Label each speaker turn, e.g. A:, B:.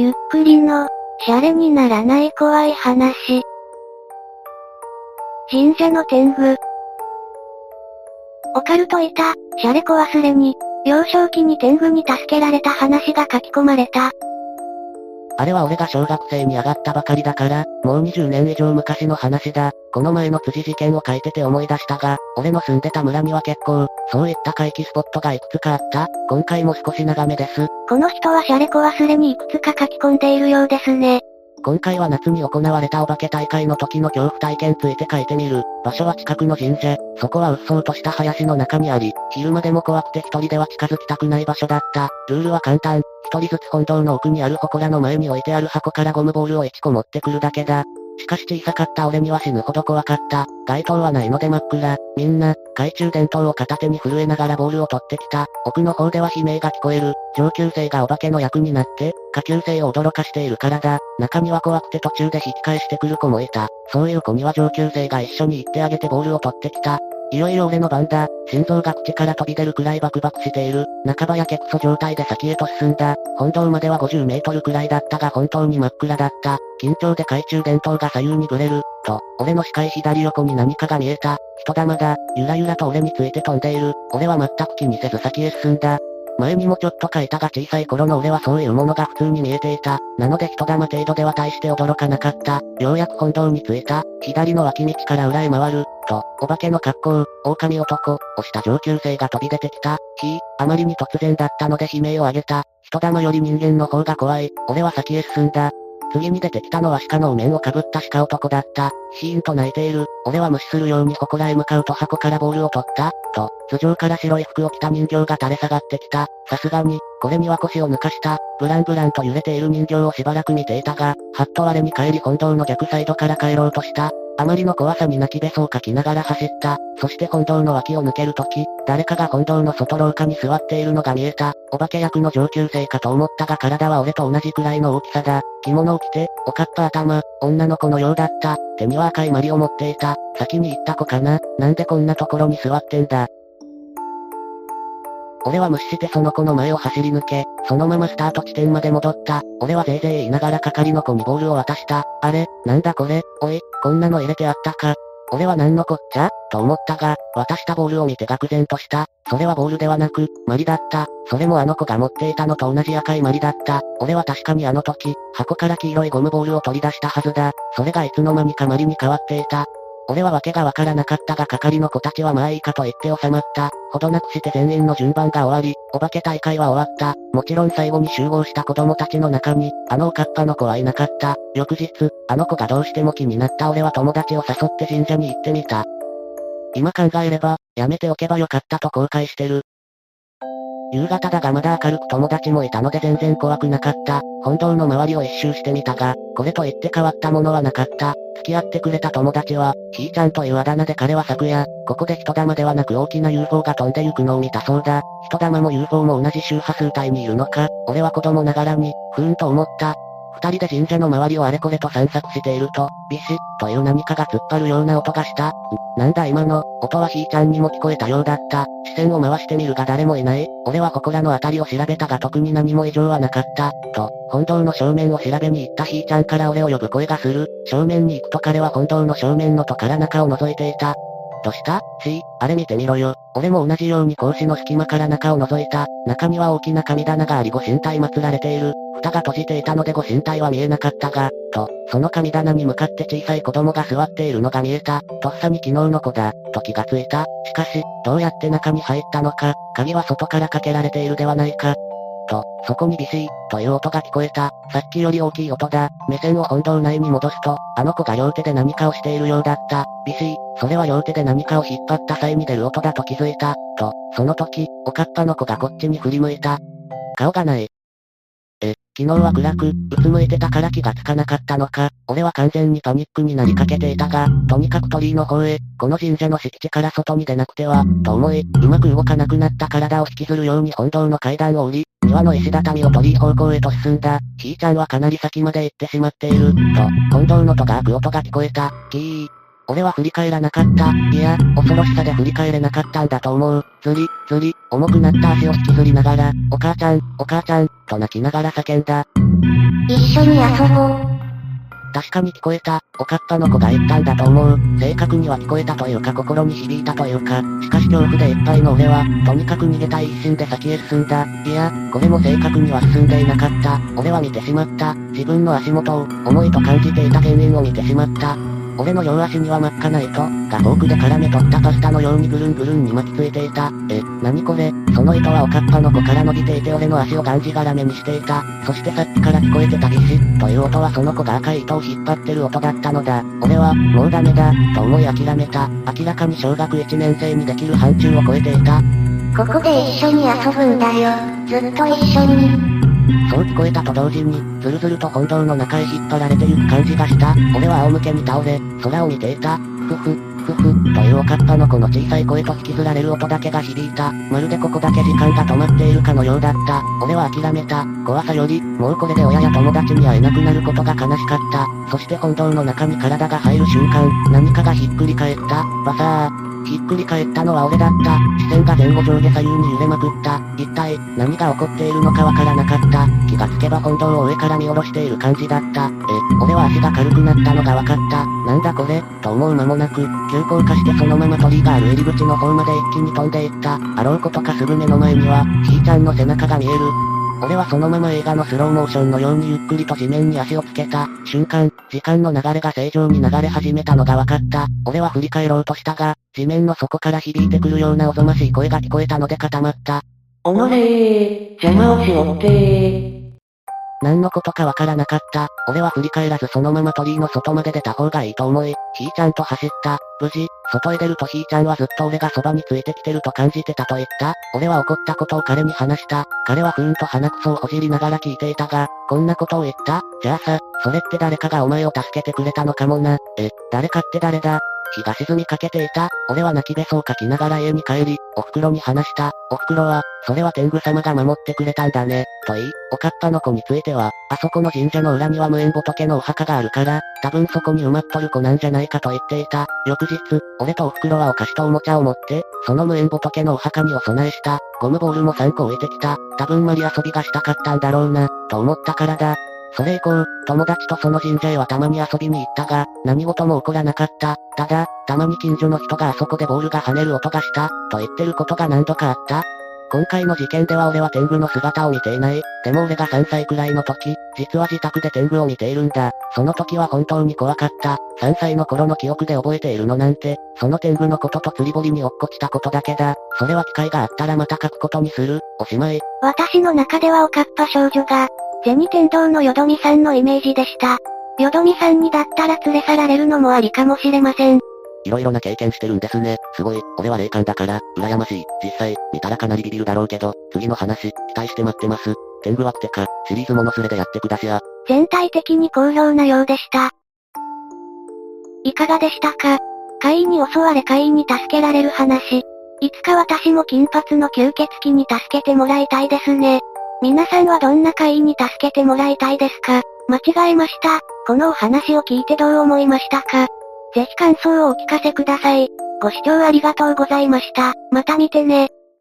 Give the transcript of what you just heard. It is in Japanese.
A: ゆっくりの、シャレにならない怖い話。神社の天狗。オカルトいた、シャレコ忘れに、幼少期に天狗に助けられた話が書き込まれた。
B: あれは俺が小学生に上がったばかりだから、もう20年以上昔の話だ。この前の辻事件を書いてて思い出したが、俺の住んでた村には結構、そういった回帰スポットがいくつかあった。今回も少し長めです。
A: この人はシャレコ忘れにいくつか書き込んでいるようですね。
B: 今回は夏に行われたお化け大会の時の恐怖体験ついて書いてみる。場所は近くの神社。そこはうっそうとした林の中にあり、昼間でも怖くて一人では近づきたくない場所だった。ルールは簡単。一人ずつ本堂の奥にある祠の前に置いてある箱からゴムボールを1個持ってくるだけだ。しかし小さかった俺には死ぬほど怖かった。街灯はないので真っ暗。みんな、懐中電灯を片手に震えながらボールを取ってきた。奥の方では悲鳴が聞こえる。上級生がお化けの役になって、下級生を驚かしているからだ。中には怖くて途中で引き返してくる子もいた。そういう子には上級生が一緒に行ってあげてボールを取ってきた。いよいよ俺の番だ。心臓が口から飛び出るくらいバクバクしている。半ばやけくそ状態で先へと進んだ。本堂までは50メートルくらいだったが本当に真っ暗だった。緊張で懐中電灯が左右にブレる。と、俺の視界左横に何かが見えた。人玉だ。ゆらゆらと俺について飛んでいる。俺は全く気にせず先へ進んだ。前にもちょっと書いたが小さい頃の俺はそういうものが普通に見えていた。なので人玉程度では大して驚かなかった。ようやく本堂に着いた。左の脇道から裏へ回る。と、お化けの格好、狼男、をした上級生が飛び出てきた。ひあまりに突然だったので悲鳴を上げた。人玉より人間の方が怖い。俺は先へ進んだ。次に出てきたのは鹿のお面をかぶった鹿男だった。シーンと泣いている。俺は無視するように祠へ向かうと箱からボールを取った。と、頭上から白い服を着た人形が垂れ下がってきた。さすがに、これには腰を抜かした。ブランブランと揺れている人形をしばらく見ていたが、はっと我に帰り本堂の逆サイドから帰ろうとした。あまりの怖さに泣きべそをかきながら走った。そして本堂の脇を抜けるとき、誰かが本堂の外廊下に座っているのが見えた。お化け役の上級生かと思ったが体は俺と同じくらいの大きさだ。着物を着て、おかっぱ頭、女の子のようだった。手には赤いマリを持っていた。先に行った子かななんでこんなところに座ってんだ。俺は無視してその子の前を走り抜け、そのままスタート地点まで戻った。俺はぜいぜい言いながら係の子にボールを渡した。あれ、なんだこれ、おい、こんなの入れてあったか。俺は何のこっちゃと思ったが、渡したボールを見て愕然とした。それはボールではなく、マリだった。それもあの子が持っていたのと同じ赤いマリだった。俺は確かにあの時、箱から黄色いゴムボールを取り出したはずだ。それがいつの間にかマリに変わっていた。俺は訳がわからなかったが係の子たちはまあいいかと言って収まった。ほどなくして全員の順番が終わり、お化け大会は終わった。もちろん最後に集合した子供たちの中に、あのおかっぱの子はいなかった。翌日、あの子がどうしても気になった俺は友達を誘って神社に行ってみた。今考えれば、やめておけばよかったと後悔してる。夕方だがまだ明るく友達もいたので全然怖くなかった。本堂の周りを一周してみたが、これと言って変わったものはなかった。付き合ってくれた友達は、ひーちゃんというあだ名で彼は昨夜、ここで人玉ではなく大きな UFO が飛んでゆくのを見たそうだ。人玉も UFO も同じ周波数帯にいるのか、俺は子供ながらに、ふーんと思った。二人で神社の周りをあれこれと散策していると、ビシッという何かが突っ張るような音がした。なんだ今の、音はひーちゃんにも聞こえたようだった。視線を回してみるが誰もいない。俺は祠の辺りを調べたが特に何も異常はなかった。と、本堂の正面を調べに行ったひーちゃんから俺を呼ぶ声がする。正面に行くと彼は本堂の正面の戸から中を覗いていた。どした ?C、あれ見てみろよ。俺も同じように格子の隙間から中を覗いた。中には大きな神棚がありご神体祀られている。蓋が閉じていたのでご神体は見えなかったが、と、その神棚に向かって小さい子供が座っているのが見えた。とっさに昨日の子だ、と気がついた。しかし、どうやって中に入ったのか、鍵は外からかけられているではないか。と、そこにビシー、という音が聞こえた。さっきより大きい音だ。目線を本堂内に戻すと、あの子が両手で何かをしているようだった。ビシー、それは両手で何かを引っ張った際に出る音だと気づいた。と、その時、おかっぱの子がこっちに振り向いた。顔がない。え、昨日は暗く、うつむいてたから気がつかなかったのか。俺は完全にパニックになりかけていたが、とにかく鳥居の方へ、この神社の敷地から外に出なくては、と思い、うまく動かなくなった体を引きずるように本堂の階段を降り、庭の石畳を鳥居方向へと進んだ。ひーちゃんはかなり先まで行ってしまっている。と、本堂の戸が開く音が聞こえた。キー。俺は振り返らなかった。いや、恐ろしさで振り返れなかったんだと思う。ずり、ずり、重くなった足を引きずりながら、お母ちゃん、お母ちゃん、と泣きながら叫んだ。
A: 一緒に遊ぼう。
B: 確かに聞こえた、おかっぱの子が言ったんだと思う。正確には聞こえたというか心に響いたというか、しかし恐怖でいっぱいの俺は、とにかく逃げたい一心で先へ進んだ。いや、これも正確には進んでいなかった。俺は見てしまった。自分の足元を、重いと感じていた原因を見てしまった。俺の両足には真っ赤な糸がフォークで絡め取ったパスタのようにぐるんぐるんに巻きついていた。え、なにこれ？その糸はおかっぱの子から伸びていて俺の足をがんじがらめにしていた。そしてさっきから聞こえてたビシッという音はその子が赤い糸を引っ張ってる音だったのだ。俺は、もうダメだ、と思い諦めた。明らかに小学1年生にできる範疇を超えていた。
A: ここで一緒に遊ぶんだよ。ずっと一緒に。
B: そう聞こえたと同時に、ずるずると本堂の中へ引っ張られてゆく感じがした。俺は仰向けに倒れ、空を見ていた。ふふ、ふふ、というおかっぱの子の小さい声と引きずられる音だけが響いた。まるでここだけ時間が止まっているかのようだった。俺は諦めた。怖さより、もうこれで親や友達に会えなくなることが悲しかった。そして本堂の中に体が入る瞬間、何かがひっくり返った。バサー。ひっくり返ったのは俺だった。視線が前後上下左右に揺れまくった。一体、何が起こっているのかわからなかった。気がつけば本堂を上から見下ろしている感じだった。え、俺は足が軽くなったのがわかった。なんだこれ、と思う間もなく、急降下してそのまま鳥居がある入り口の方まで一気に飛んでいった。あろうことかすぐ目の前には、ひーちゃんの背中が見える。俺はそのまま映画のスローモーションのようにゆっくりと地面に足をつけた。瞬間、時間の流れが正常に流れ始めたのが分かった。俺は振り返ろうとしたが、地面の底から響いてくるようなおぞましい声が聞こえたので固まった。
A: おのれー、邪魔をしおってー。
B: 何のことかわからなかった。俺は振り返らずそのまま鳥居の外まで出た方がいいと思い、ひーちゃんと走った。無事、外へ出るとひーちゃんはずっと俺がそばについてきてると感じてたと言った。俺は怒ったことを彼に話した。彼はふーんと鼻くそをほじりながら聞いていたが、こんなことを言ったじゃあさ、それって誰かがお前を助けてくれたのかもな。え、誰かって誰だ？日が沈みかけていた。俺は泣きべそをかきながら家に帰り、お袋に話した。お袋は、それは天狗様が守ってくれたんだね、と言い、おかっぱの子については、あそこの神社の裏には無縁仏のお墓があるから、多分そこに埋まっとる子なんじゃないかと言っていた。翌日、俺とお袋はお菓子とおもちゃを持って、その無縁仏のお墓にお供えした。ゴムボールも3個置いてきた。多分マリ遊びがしたかったんだろうな、と思ったからだ。それ以降、友達とその神社へはたまに遊びに行ったが、何事も起こらなかった。ただ、たまに近所の人があそこでボールが跳ねる音がした、と言ってることが何度かあった。今回の事件では俺は天狗の姿を見ていない。でも俺が3歳くらいの時、実は自宅で天狗を見ているんだ。その時は本当に怖かった。3歳の頃の記憶で覚えているのなんて、その天狗のことと釣り堀に落っこちたことだけだ。それは機会があったらまた書くことにする。おしまい。
A: 私の中ではおかっぱ少女が、銭天堂のよどみさんのイメージでした。よどみさんにだったら連れ去られるのもありかもしれません。
B: いろいろな経験してるんですね。すごい。俺は霊感だから、羨ましい。実際、見たらかなりビビるだろうけど、次の話、期待して待ってます。天狗はってか、シリーズものすれでやってくだしや。
A: 全体的に好評なようでした。いかがでしたか？怪異に襲われ怪異に助けられる話。いつか私も金髪の吸血鬼に助けてもらいたいですね。皆さんはどんな会員に助けてもらいたいですか？間違えました。このお話を聞いてどう思いましたか？ぜひ感想をお聞かせください。ご視聴ありがとうございました。また見てね。